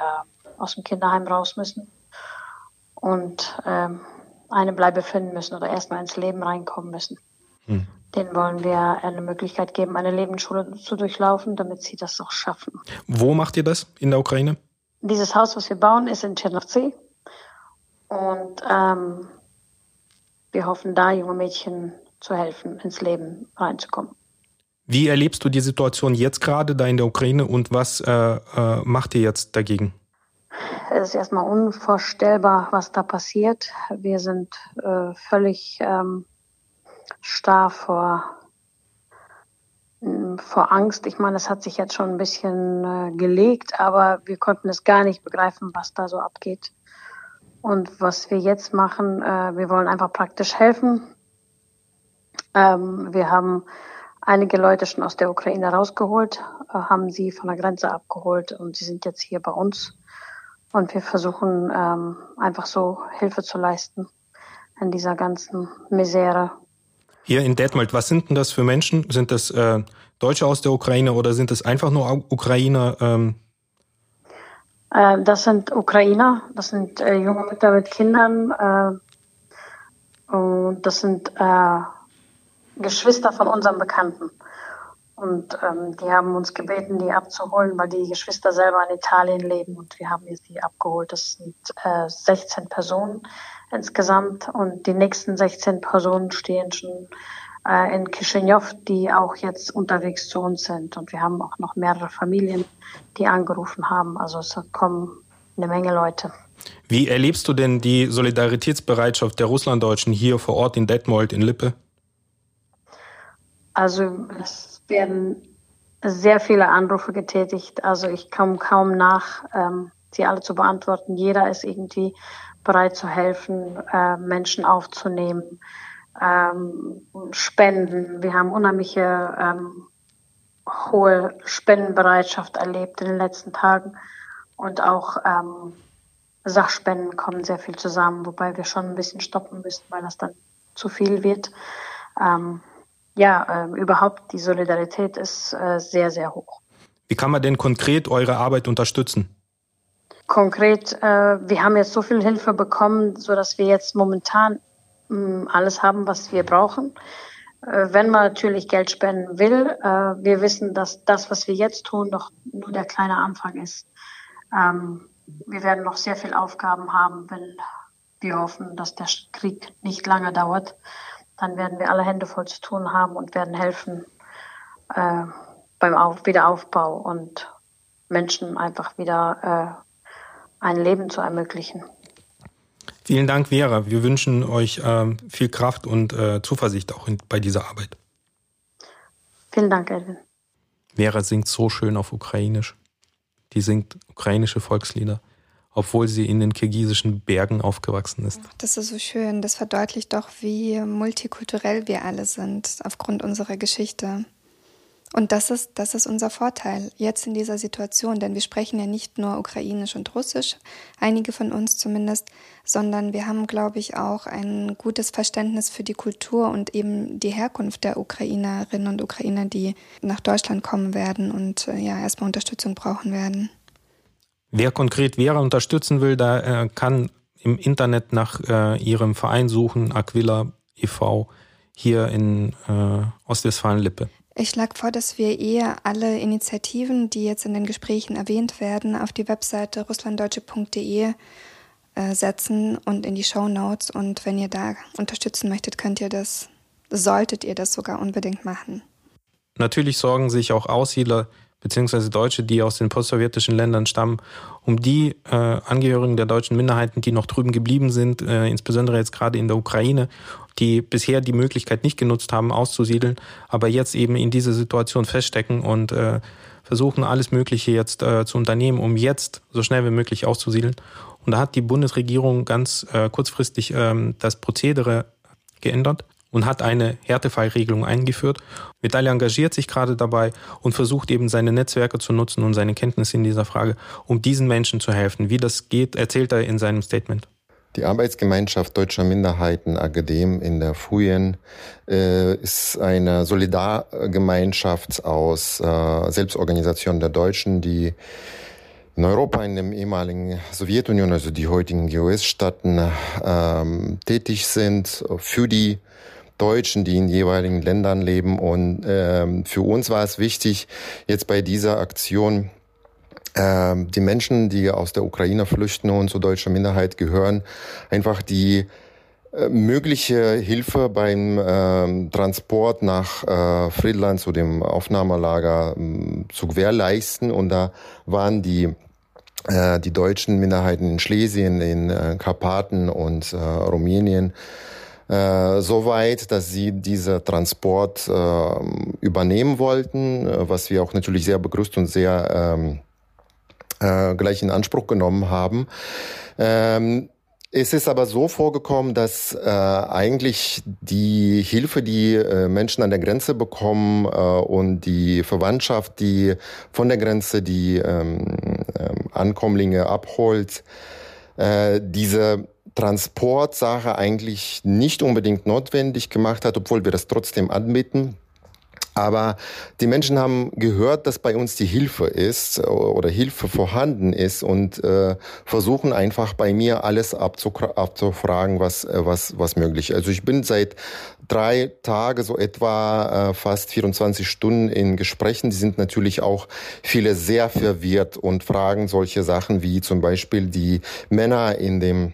G: aus dem Kinderheim raus müssen und ähm, eine Bleibe finden müssen oder erstmal ins Leben reinkommen müssen. Hm. Denen wollen wir eine Möglichkeit geben, eine Lebensschule zu durchlaufen, damit sie das auch schaffen.
D: Wo macht ihr das in der Ukraine?
G: Dieses Haus, was wir bauen, ist in Chernovцы. Und ähm, wir hoffen, da junge Mädchen zu helfen, ins Leben reinzukommen.
D: Wie erlebst du die Situation jetzt gerade da in der Ukraine und was äh, äh, macht ihr jetzt dagegen?
G: Es ist erstmal unvorstellbar, was da passiert. Wir sind äh, völlig ähm, starr vor, mm, vor Angst. Ich meine, es hat sich jetzt schon ein bisschen äh, gelegt, aber wir konnten es gar nicht begreifen, was da so abgeht. Und was wir jetzt machen, äh, wir wollen einfach praktisch helfen. Ähm, wir haben einige Leute schon aus der Ukraine rausgeholt, äh, haben sie von der Grenze abgeholt und sie sind jetzt hier bei uns. Und wir versuchen ähm, einfach so Hilfe zu leisten in dieser ganzen Misere.
D: Hier in Detmold, was sind denn das für Menschen? Sind das äh, Deutsche aus der Ukraine oder sind das einfach nur Ukrainer? Ähm?
G: Äh, das sind Ukrainer, das sind äh, junge Mütter mit Kindern äh, und das sind äh, Geschwister von unserem Bekannten. Und ähm, die haben uns gebeten, die abzuholen, weil die Geschwister selber in Italien leben und wir haben jetzt die abgeholt. Das sind äh, 16 Personen insgesamt und die nächsten 16 Personen stehen schon äh, in Chisinau, die auch jetzt unterwegs zu uns sind. Und wir haben auch noch mehrere Familien, die angerufen haben. Also es kommen eine Menge Leute.
D: Wie erlebst du denn die Solidaritätsbereitschaft der Russlanddeutschen hier vor Ort in Detmold, in Lippe?
G: Also es werden sehr viele Anrufe getätigt. Also ich komme kaum nach, ähm, sie alle zu beantworten. Jeder ist irgendwie bereit zu helfen, äh, Menschen aufzunehmen, ähm, Spenden. Wir haben unheimliche ähm, hohe Spendenbereitschaft erlebt in den letzten Tagen und auch ähm, Sachspenden kommen sehr viel zusammen, wobei wir schon ein bisschen stoppen müssen, weil das dann zu viel wird. Ähm, ja, äh, überhaupt die Solidarität ist äh, sehr, sehr hoch.
D: Wie kann man denn konkret eure Arbeit unterstützen?
G: Konkret, äh, wir haben jetzt so viel Hilfe bekommen, so dass wir jetzt momentan mh, hm, alles haben, was wir brauchen. Äh, wenn man natürlich Geld spenden will, äh, wir wissen, dass das, was wir jetzt tun, noch nur der kleine Anfang ist. Ähm, wir werden noch sehr viele Aufgaben haben, wenn wir hoffen, dass der Krieg nicht lange dauert dann werden wir alle Hände voll zu tun haben und werden helfen äh, beim Auf Wiederaufbau und Menschen einfach wieder äh, ein Leben zu ermöglichen.
D: Vielen Dank, Vera. Wir wünschen euch äh, viel Kraft und äh, Zuversicht auch in, bei dieser Arbeit.
G: Vielen Dank, Edwin.
D: Vera singt so schön auf Ukrainisch. Die singt ukrainische Volkslieder obwohl sie in den kirgisischen Bergen aufgewachsen ist.
C: Das ist so schön. Das verdeutlicht doch, wie multikulturell wir alle sind, aufgrund unserer Geschichte. Und das ist, das ist unser Vorteil jetzt in dieser Situation, denn wir sprechen ja nicht nur Ukrainisch und Russisch, einige von uns zumindest, sondern wir haben, glaube ich, auch ein gutes Verständnis für die Kultur und eben die Herkunft der Ukrainerinnen und Ukrainer, die nach Deutschland kommen werden und äh, ja erstmal Unterstützung brauchen werden.
D: Wer konkret Vera unterstützen will, da äh, kann im Internet nach äh, ihrem Verein suchen, Aquila e.V. hier in äh, Ostwestfalen-Lippe.
C: Ich schlage vor, dass wir eher alle Initiativen, die jetzt in den Gesprächen erwähnt werden, auf die Webseite russlanddeutsche.de äh, setzen und in die Show Notes. Und wenn ihr da unterstützen möchtet, könnt ihr das, solltet ihr das sogar unbedingt machen.
D: Natürlich sorgen sich auch Aussiedler beziehungsweise Deutsche, die aus den postsowjetischen Ländern stammen, um die äh, Angehörigen der deutschen Minderheiten, die noch drüben geblieben sind, äh, insbesondere jetzt gerade in der Ukraine, die bisher die Möglichkeit nicht genutzt haben, auszusiedeln, aber jetzt eben in dieser Situation feststecken und äh, versuchen alles Mögliche jetzt äh, zu unternehmen, um jetzt so schnell wie möglich auszusiedeln. Und da hat die Bundesregierung ganz äh, kurzfristig ähm, das Prozedere geändert und hat eine Härtefallregelung eingeführt. Vitaly engagiert sich gerade dabei und versucht eben seine Netzwerke zu nutzen und seine Kenntnisse in dieser Frage, um diesen Menschen zu helfen. Wie das geht, erzählt er in seinem Statement.
H: Die Arbeitsgemeinschaft deutscher Minderheiten AGDEM in der Fuyen äh, ist eine Solidargemeinschaft aus äh, Selbstorganisationen der Deutschen, die in Europa, in dem ehemaligen Sowjetunion, also die heutigen GOS-Staaten, ähm, tätig sind für die Deutschen, die in jeweiligen Ländern leben. Und ähm, für uns war es wichtig, jetzt bei dieser Aktion ähm, die Menschen, die aus der Ukraine flüchten und zur deutschen Minderheit gehören, einfach die äh, mögliche Hilfe beim äh, Transport nach äh, Friedland zu dem Aufnahmelager äh, zu gewährleisten. Und da waren die äh, die deutschen Minderheiten in Schlesien, in äh, Karpaten und äh, Rumänien äh, so weit, dass sie diese Transport äh, übernehmen wollten, äh, was wir auch natürlich sehr begrüßt und sehr ähm, äh, gleich in Anspruch genommen haben. Ähm, es ist aber so vorgekommen, dass äh, eigentlich die Hilfe, die äh, Menschen an der Grenze bekommen äh, und die Verwandtschaft, die von der Grenze die ähm, äh, Ankommlinge abholt, äh, diese Transportsache eigentlich nicht unbedingt notwendig gemacht hat, obwohl wir das trotzdem anbieten. Aber die Menschen haben gehört, dass bei uns die Hilfe ist oder Hilfe vorhanden ist und äh, versuchen einfach bei mir alles abzufragen, was, äh, was, was möglich ist. Also ich bin seit drei Tagen so etwa äh, fast 24 Stunden in Gesprächen. Die sind natürlich auch viele sehr verwirrt und fragen solche Sachen wie zum Beispiel die Männer in dem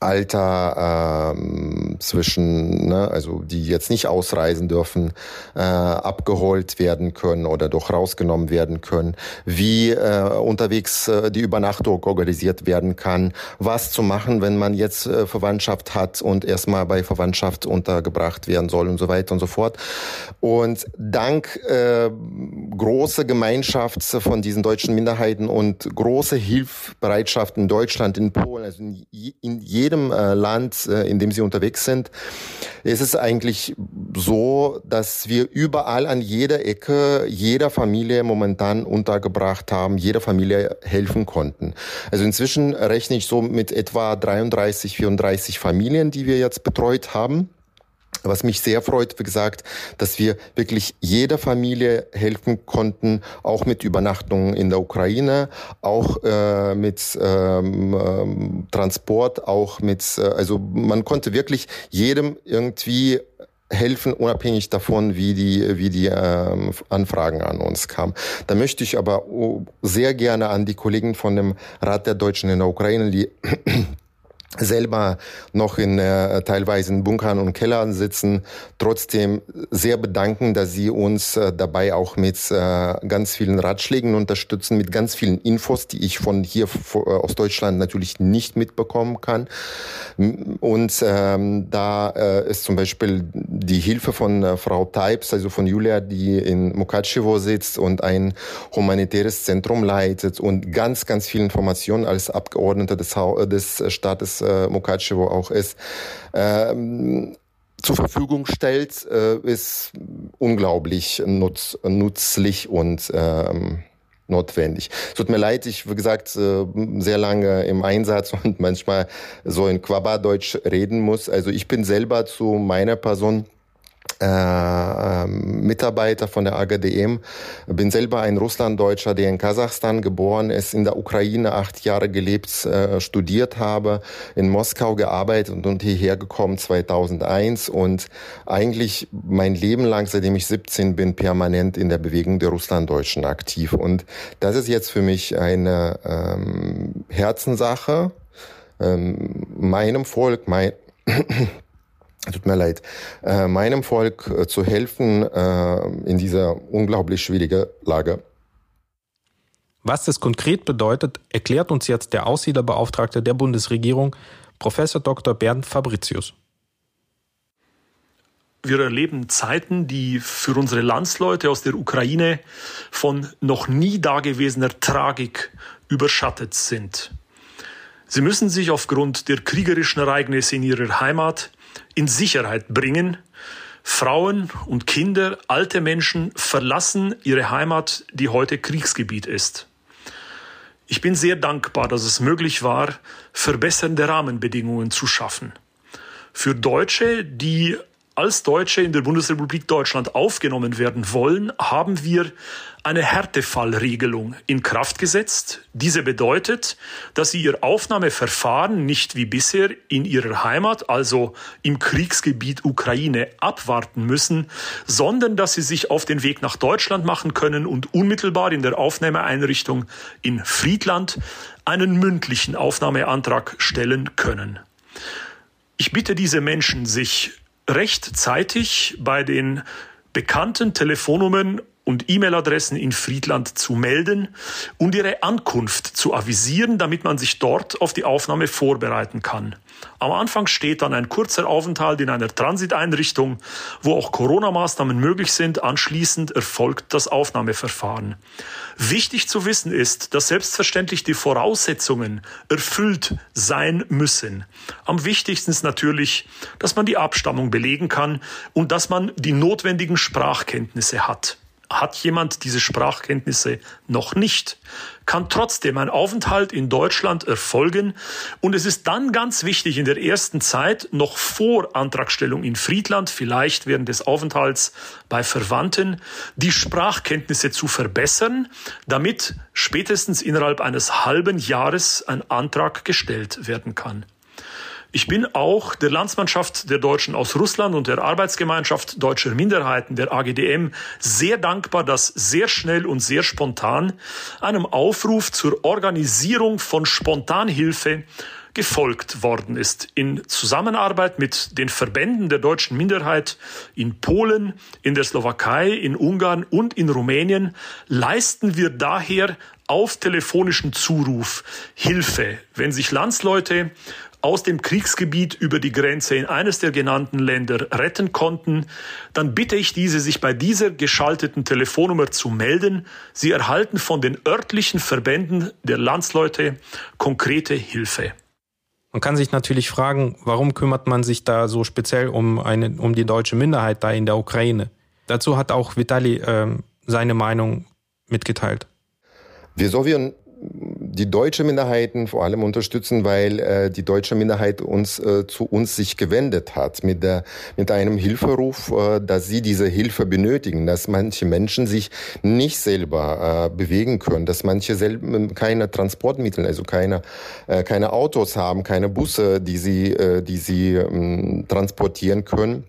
H: Alter ähm, zwischen, ne, also die jetzt nicht ausreisen dürfen, äh, abgeholt werden können oder doch rausgenommen werden können, wie äh, unterwegs äh, die Übernachtung organisiert werden kann, was zu machen, wenn man jetzt äh, Verwandtschaft hat und erstmal bei Verwandtschaft untergebracht werden soll und so weiter und so fort. Und dank äh, große Gemeinschaft von diesen deutschen Minderheiten und große Hilfsbereitschaft in Deutschland, in Polen, also in, in jedem äh, Land, äh, in dem sie unterwegs sind, ist es eigentlich so, dass wir überall an jeder Ecke jeder Familie momentan untergebracht haben, jeder Familie helfen konnten. Also inzwischen rechne ich so mit etwa 33, 34 Familien, die wir jetzt betreut haben. Was mich sehr freut, wie gesagt, dass wir wirklich jeder Familie helfen konnten, auch mit Übernachtungen in der Ukraine, auch äh, mit ähm, ähm, Transport, auch mit, äh, also man konnte wirklich jedem irgendwie helfen, unabhängig davon, wie die, wie die ähm, Anfragen an uns kamen. Da möchte ich aber sehr gerne an die Kollegen von dem Rat der Deutschen in der Ukraine, die selber noch in äh, teilweise in Bunkern und Kellern sitzen, trotzdem sehr bedanken, dass sie uns äh, dabei auch mit äh, ganz vielen Ratschlägen unterstützen, mit ganz vielen Infos, die ich von hier äh, aus Deutschland natürlich nicht mitbekommen kann. Und ähm, da äh, ist zum Beispiel die Hilfe von äh, Frau Types, also von Julia, die in Mukachevo sitzt und ein humanitäres Zentrum leitet und ganz, ganz viel Informationen als Abgeordneter des, ha des Staates äh, Mukachevo auch ist, ähm, zur Verfügung stellt, äh, ist unglaublich nutz, nützlich und ähm, notwendig. Es tut mir leid, ich, wie gesagt, äh, sehr lange im Einsatz <laughs> und manchmal so in Quabadeutsch reden muss. Also ich bin selber zu meiner Person äh, ähm, Mitarbeiter von der AGDM. Bin selber ein Russlanddeutscher, der in Kasachstan geboren ist, in der Ukraine acht Jahre gelebt, äh, studiert habe, in Moskau gearbeitet und hierher gekommen 2001 und eigentlich mein Leben lang, seitdem ich 17 bin, permanent in der Bewegung der Russlanddeutschen aktiv. Und das ist jetzt für mich eine ähm, Herzenssache, ähm, meinem Volk, mein <clears throat> tut mir leid, äh, meinem Volk äh, zu helfen äh, in dieser unglaublich schwierigen Lage.
D: Was das konkret bedeutet, erklärt uns jetzt der Aussiedlerbeauftragte der Bundesregierung, Professor Dr. Bernd Fabricius.
I: Wir erleben Zeiten, die für unsere Landsleute aus der Ukraine von noch nie dagewesener Tragik überschattet sind. Sie müssen sich aufgrund der kriegerischen Ereignisse in ihrer Heimat in Sicherheit bringen. Frauen und Kinder, alte Menschen verlassen ihre Heimat, die heute Kriegsgebiet ist. Ich bin sehr dankbar, dass es möglich war, verbessernde Rahmenbedingungen zu schaffen. Für Deutsche, die als Deutsche in der Bundesrepublik Deutschland aufgenommen werden wollen, haben wir eine Härtefallregelung in Kraft gesetzt. Diese bedeutet, dass sie ihr Aufnahmeverfahren nicht wie bisher in ihrer Heimat, also im Kriegsgebiet Ukraine, abwarten müssen, sondern dass sie sich auf den Weg nach Deutschland machen können und unmittelbar in der Aufnahmeeinrichtung in Friedland einen mündlichen Aufnahmeantrag stellen können. Ich bitte diese Menschen, sich rechtzeitig bei den bekannten Telefonnummern und E-Mail-Adressen in Friedland zu melden und ihre Ankunft zu avisieren, damit man sich dort auf die Aufnahme vorbereiten kann. Am Anfang steht dann ein kurzer Aufenthalt in einer Transiteinrichtung, wo auch Corona-Maßnahmen möglich sind. Anschließend erfolgt das Aufnahmeverfahren. Wichtig zu wissen ist, dass selbstverständlich die Voraussetzungen erfüllt sein müssen. Am wichtigsten ist natürlich, dass man die Abstammung belegen kann und dass man die notwendigen Sprachkenntnisse hat. Hat jemand diese Sprachkenntnisse noch nicht, kann trotzdem ein Aufenthalt in Deutschland erfolgen. Und es ist dann ganz wichtig, in der ersten Zeit, noch vor Antragstellung in Friedland, vielleicht während des Aufenthalts bei Verwandten, die Sprachkenntnisse zu verbessern, damit spätestens innerhalb eines halben Jahres ein Antrag gestellt werden kann. Ich bin auch der Landsmannschaft der Deutschen aus Russland und der Arbeitsgemeinschaft deutscher Minderheiten, der AGDM, sehr dankbar, dass sehr schnell und sehr spontan einem Aufruf zur Organisierung von Spontanhilfe gefolgt worden ist. In Zusammenarbeit mit den Verbänden der deutschen Minderheit in Polen, in der Slowakei, in Ungarn und in Rumänien leisten wir daher auf telefonischen Zuruf Hilfe, wenn sich Landsleute aus dem Kriegsgebiet über die Grenze in eines der genannten Länder retten konnten, dann bitte ich diese, sich bei dieser geschalteten Telefonnummer zu melden. Sie erhalten von den örtlichen Verbänden der Landsleute konkrete Hilfe.
D: Man kann sich natürlich fragen, warum kümmert man sich da so speziell um, eine, um die deutsche Minderheit da in der Ukraine? Dazu hat auch Vitali äh, seine Meinung mitgeteilt.
H: Wir Sowjeten die deutsche Minderheiten vor allem unterstützen, weil äh, die deutsche Minderheit uns äh, zu uns sich gewendet hat mit der mit einem Hilferuf, äh, dass sie diese Hilfe benötigen, dass manche Menschen sich nicht selber äh, bewegen können, dass manche selber keine Transportmittel, also keine äh, keine Autos haben, keine Busse, die sie äh, die sie äh, transportieren können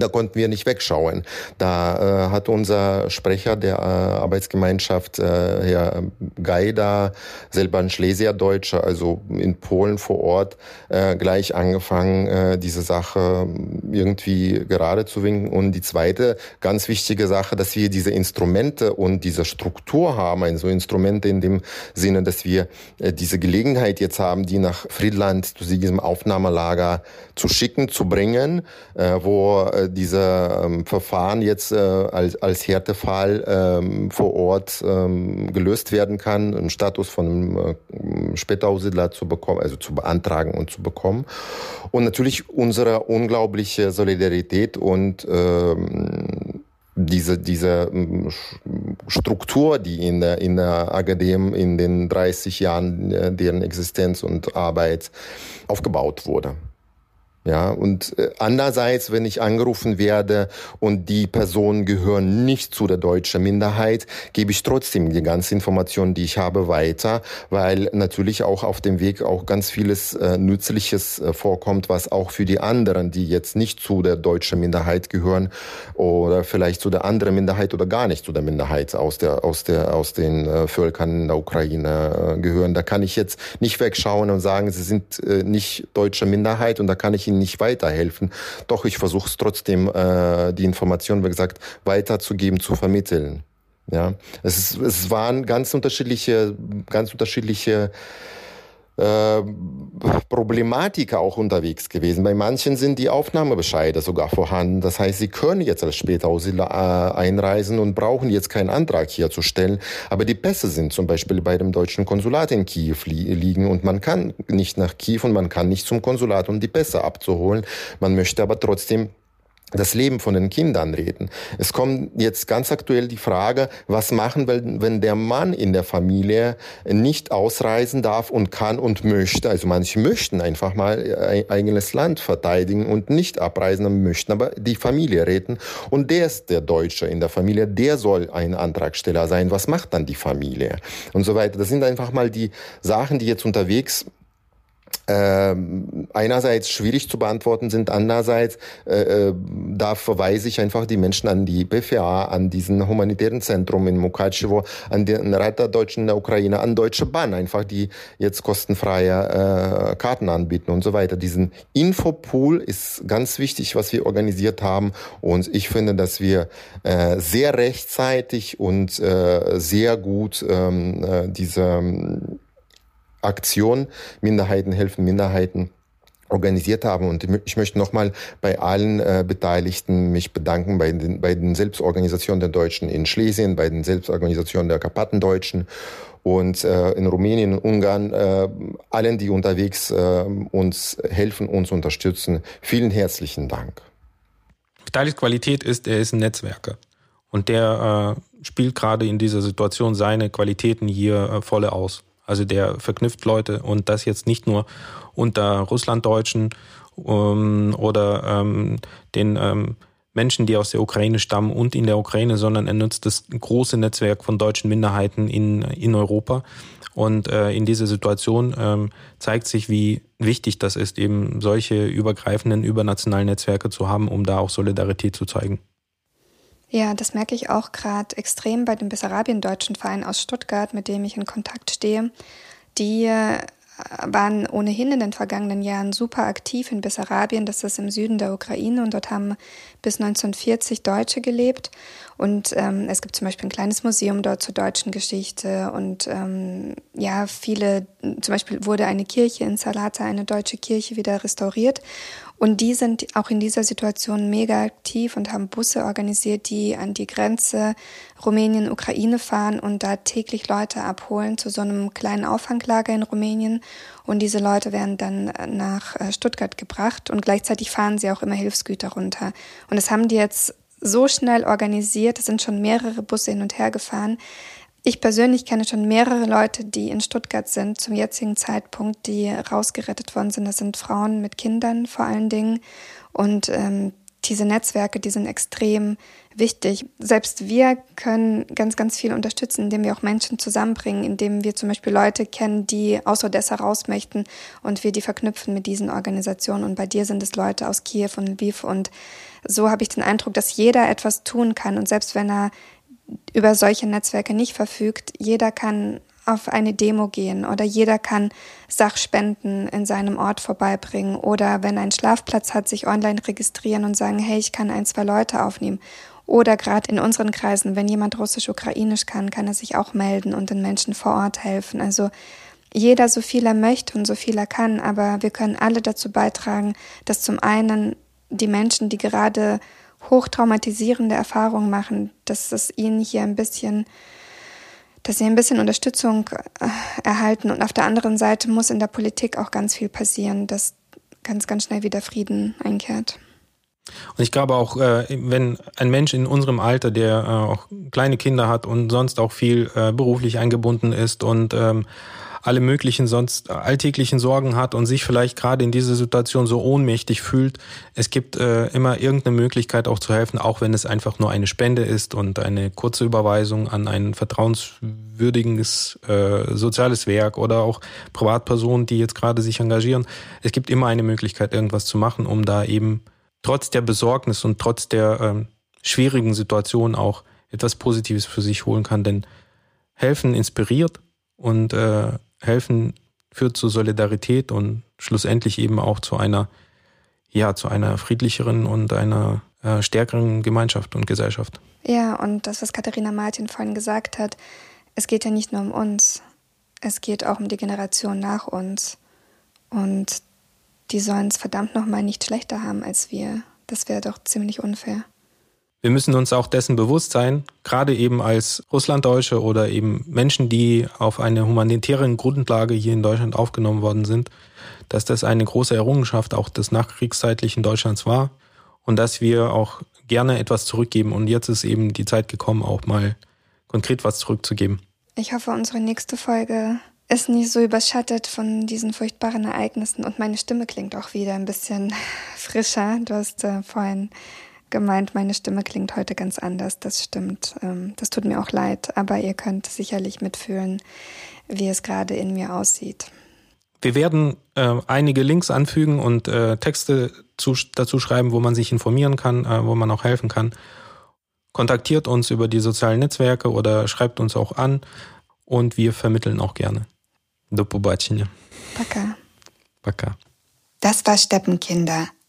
H: da konnten wir nicht wegschauen. Da äh, hat unser Sprecher der äh, Arbeitsgemeinschaft, äh, Herr Gaida, selber ein Schlesierdeutscher, also in Polen vor Ort, äh, gleich angefangen, äh, diese Sache irgendwie gerade zu winken. Und die zweite ganz wichtige Sache, dass wir diese Instrumente und diese Struktur haben, also Instrumente in dem Sinne, dass wir äh, diese Gelegenheit jetzt haben, die nach Friedland zu diesem Aufnahmelager zu schicken, zu bringen, äh, wo äh, diese ähm, Verfahren jetzt äh, als, als Härtefall ähm, vor Ort ähm, gelöst werden kann, einen Status von einem äh, Spätaussiedler zu bekommen, also zu beantragen und zu bekommen. Und natürlich unsere unglaubliche Solidarität und ähm, diese, diese ähm, Struktur, die in der, in der Akademie in den 30 Jahren äh, deren Existenz und Arbeit aufgebaut wurde. Ja, und äh, andererseits, wenn ich angerufen werde und die Personen gehören nicht zu der deutschen Minderheit, gebe ich trotzdem die ganze Information, die ich habe, weiter, weil natürlich auch auf dem Weg auch ganz vieles äh, Nützliches äh, vorkommt, was auch für die anderen, die jetzt nicht zu der deutschen Minderheit gehören oder vielleicht zu der anderen Minderheit oder gar nicht zu der Minderheit aus der aus der aus den äh, Völkern in der Ukraine äh, gehören, da kann ich jetzt nicht wegschauen und sagen, sie sind äh, nicht deutsche Minderheit und da kann ich ihnen nicht weiterhelfen. Doch ich versuche es trotzdem, äh, die Information, wie gesagt, weiterzugeben, zu vermitteln. Ja, es, ist, es waren ganz unterschiedliche, ganz unterschiedliche äh, Problematik auch unterwegs gewesen. Bei manchen sind die Aufnahmebescheide sogar vorhanden. Das heißt, sie können jetzt als Spätaussiedler äh, einreisen und brauchen jetzt keinen Antrag hier zu stellen. Aber die Pässe sind zum Beispiel bei dem deutschen Konsulat in Kiew li liegen und man kann nicht nach Kiew und man kann nicht zum Konsulat, um die Pässe abzuholen. Man möchte aber trotzdem das Leben von den Kindern reden. Es kommt jetzt ganz aktuell die Frage, was machen, wenn, wenn der Mann in der Familie nicht ausreisen darf und kann und möchte. Also manche möchten einfach mal ein eigenes Land verteidigen und nicht abreisen, möchten aber die Familie retten. Und der ist der Deutsche in der Familie, der soll ein Antragsteller sein. Was macht dann die Familie? Und so weiter. Das sind einfach mal die Sachen, die jetzt unterwegs äh, einerseits schwierig zu beantworten sind, andererseits äh, äh, da verweise ich einfach die Menschen an die BFA, an diesen humanitären Zentrum in Mukachevo, an den Rat der in der Ukraine, an Deutsche Bahn, einfach die jetzt kostenfreie äh, Karten anbieten und so weiter. Diesen Infopool ist ganz wichtig, was wir organisiert haben und ich finde, dass wir äh, sehr rechtzeitig und äh, sehr gut ähm, äh, diese Aktion Minderheiten helfen Minderheiten organisiert haben. Und ich möchte nochmal bei allen äh, Beteiligten mich bedanken, bei den, bei den Selbstorganisationen der Deutschen in Schlesien, bei den Selbstorganisationen der Karpatendeutschen und äh, in Rumänien Ungarn, äh, allen, die unterwegs äh, uns helfen, uns unterstützen. Vielen herzlichen Dank.
D: Beteiligungsqualität ist, er ist ein Netzwerker. Und der äh, spielt gerade in dieser Situation seine Qualitäten hier äh, volle aus. Also der verknüpft Leute und das jetzt nicht nur unter Russlanddeutschen ähm, oder ähm, den ähm, Menschen, die aus der Ukraine stammen und in der Ukraine, sondern er nutzt das große Netzwerk von deutschen Minderheiten in, in Europa. Und äh, in dieser Situation ähm, zeigt sich, wie wichtig das ist, eben solche übergreifenden, übernationalen Netzwerke zu haben, um da auch Solidarität zu zeigen.
C: Ja, das merke ich auch gerade extrem bei dem Bessarabien-deutschen Verein aus Stuttgart, mit dem ich in Kontakt stehe. Die äh, waren ohnehin in den vergangenen Jahren super aktiv in Bessarabien, das ist im Süden der Ukraine und dort haben bis 1940 Deutsche gelebt. Und ähm, es gibt zum Beispiel ein kleines Museum dort zur deutschen Geschichte. Und ähm, ja, viele, zum Beispiel wurde eine Kirche in Salata, eine deutsche Kirche wieder restauriert und die sind auch in dieser Situation mega aktiv und haben Busse organisiert, die an die Grenze Rumänien, Ukraine fahren und da täglich Leute abholen zu so einem kleinen Auffanglager in Rumänien. Und diese Leute werden dann nach äh, Stuttgart gebracht und gleichzeitig fahren sie auch immer Hilfsgüter runter. Und das haben die jetzt so schnell organisiert, es sind schon mehrere Busse hin und her gefahren, ich persönlich kenne schon mehrere Leute, die in Stuttgart sind zum jetzigen Zeitpunkt, die rausgerettet worden sind. Das sind Frauen mit Kindern vor allen Dingen. Und ähm, diese Netzwerke, die sind extrem wichtig. Selbst wir können ganz, ganz viel unterstützen, indem wir auch Menschen zusammenbringen, indem wir zum Beispiel Leute kennen, die aus Odessa raus möchten und wir die verknüpfen mit diesen Organisationen. Und bei dir sind es Leute aus Kiew und Lviv. Und so habe ich den Eindruck, dass jeder etwas tun kann. Und selbst wenn er über solche Netzwerke nicht verfügt. Jeder kann auf eine Demo gehen oder jeder kann Sachspenden in seinem Ort vorbeibringen oder wenn ein Schlafplatz hat, sich online registrieren und sagen, hey, ich kann ein, zwei Leute aufnehmen. Oder gerade in unseren Kreisen, wenn jemand Russisch-Ukrainisch kann, kann er sich auch melden und den Menschen vor Ort helfen. Also jeder so viel er möchte und so viel er kann, aber wir können alle dazu beitragen, dass zum einen die Menschen, die gerade hochtraumatisierende Erfahrungen machen, dass es ihnen hier ein bisschen, dass sie ein bisschen Unterstützung äh, erhalten. Und auf der anderen Seite muss in der Politik auch ganz viel passieren, dass ganz, ganz schnell wieder Frieden einkehrt.
D: Und ich glaube auch, äh, wenn ein Mensch in unserem Alter, der äh, auch kleine Kinder hat und sonst auch viel beruflich eingebunden ist und ähm, alle möglichen sonst alltäglichen Sorgen hat und sich vielleicht gerade in dieser Situation so ohnmächtig fühlt, es gibt immer irgendeine Möglichkeit auch zu helfen, auch wenn es einfach nur eine Spende ist und eine kurze Überweisung an ein vertrauenswürdiges soziales Werk oder auch Privatpersonen, die jetzt gerade sich engagieren. Es gibt immer eine Möglichkeit, irgendwas zu machen, um da eben trotz der Besorgnis und trotz der ähm, schwierigen Situation auch etwas Positives für sich holen kann. Denn helfen inspiriert und äh, helfen führt zu Solidarität und schlussendlich eben auch zu einer, ja, zu einer friedlicheren und einer äh, stärkeren Gemeinschaft und Gesellschaft.
C: Ja, und das, was Katharina Martin vorhin gesagt hat, es geht ja nicht nur um uns, es geht auch um die Generation nach uns. Und die sollen es verdammt nochmal nicht schlechter haben als wir. Das wäre doch ziemlich unfair.
D: Wir müssen uns auch dessen bewusst sein, gerade eben als Russlanddeutsche oder eben Menschen, die auf eine humanitäre Grundlage hier in Deutschland aufgenommen worden sind, dass das eine große Errungenschaft auch des nachkriegszeitlichen Deutschlands war und dass wir auch gerne etwas zurückgeben. Und jetzt ist eben die Zeit gekommen, auch mal konkret was zurückzugeben.
C: Ich hoffe, unsere nächste Folge ist nicht so überschattet von diesen furchtbaren Ereignissen und meine Stimme klingt auch wieder ein bisschen <laughs> frischer. Du hast äh, vorhin gemeint, meine Stimme klingt heute ganz anders. Das stimmt. Ähm, das tut mir auch leid, aber ihr könnt sicherlich mitfühlen, wie es gerade in mir aussieht.
D: Wir werden äh, einige Links anfügen und äh, Texte zu, dazu schreiben, wo man sich informieren kann, äh, wo man auch helfen kann. Kontaktiert uns über die sozialen Netzwerke oder schreibt uns auch an und wir vermitteln auch gerne. До побачення.
C: Пока.
D: Пока.
J: Das war Steppenkinder,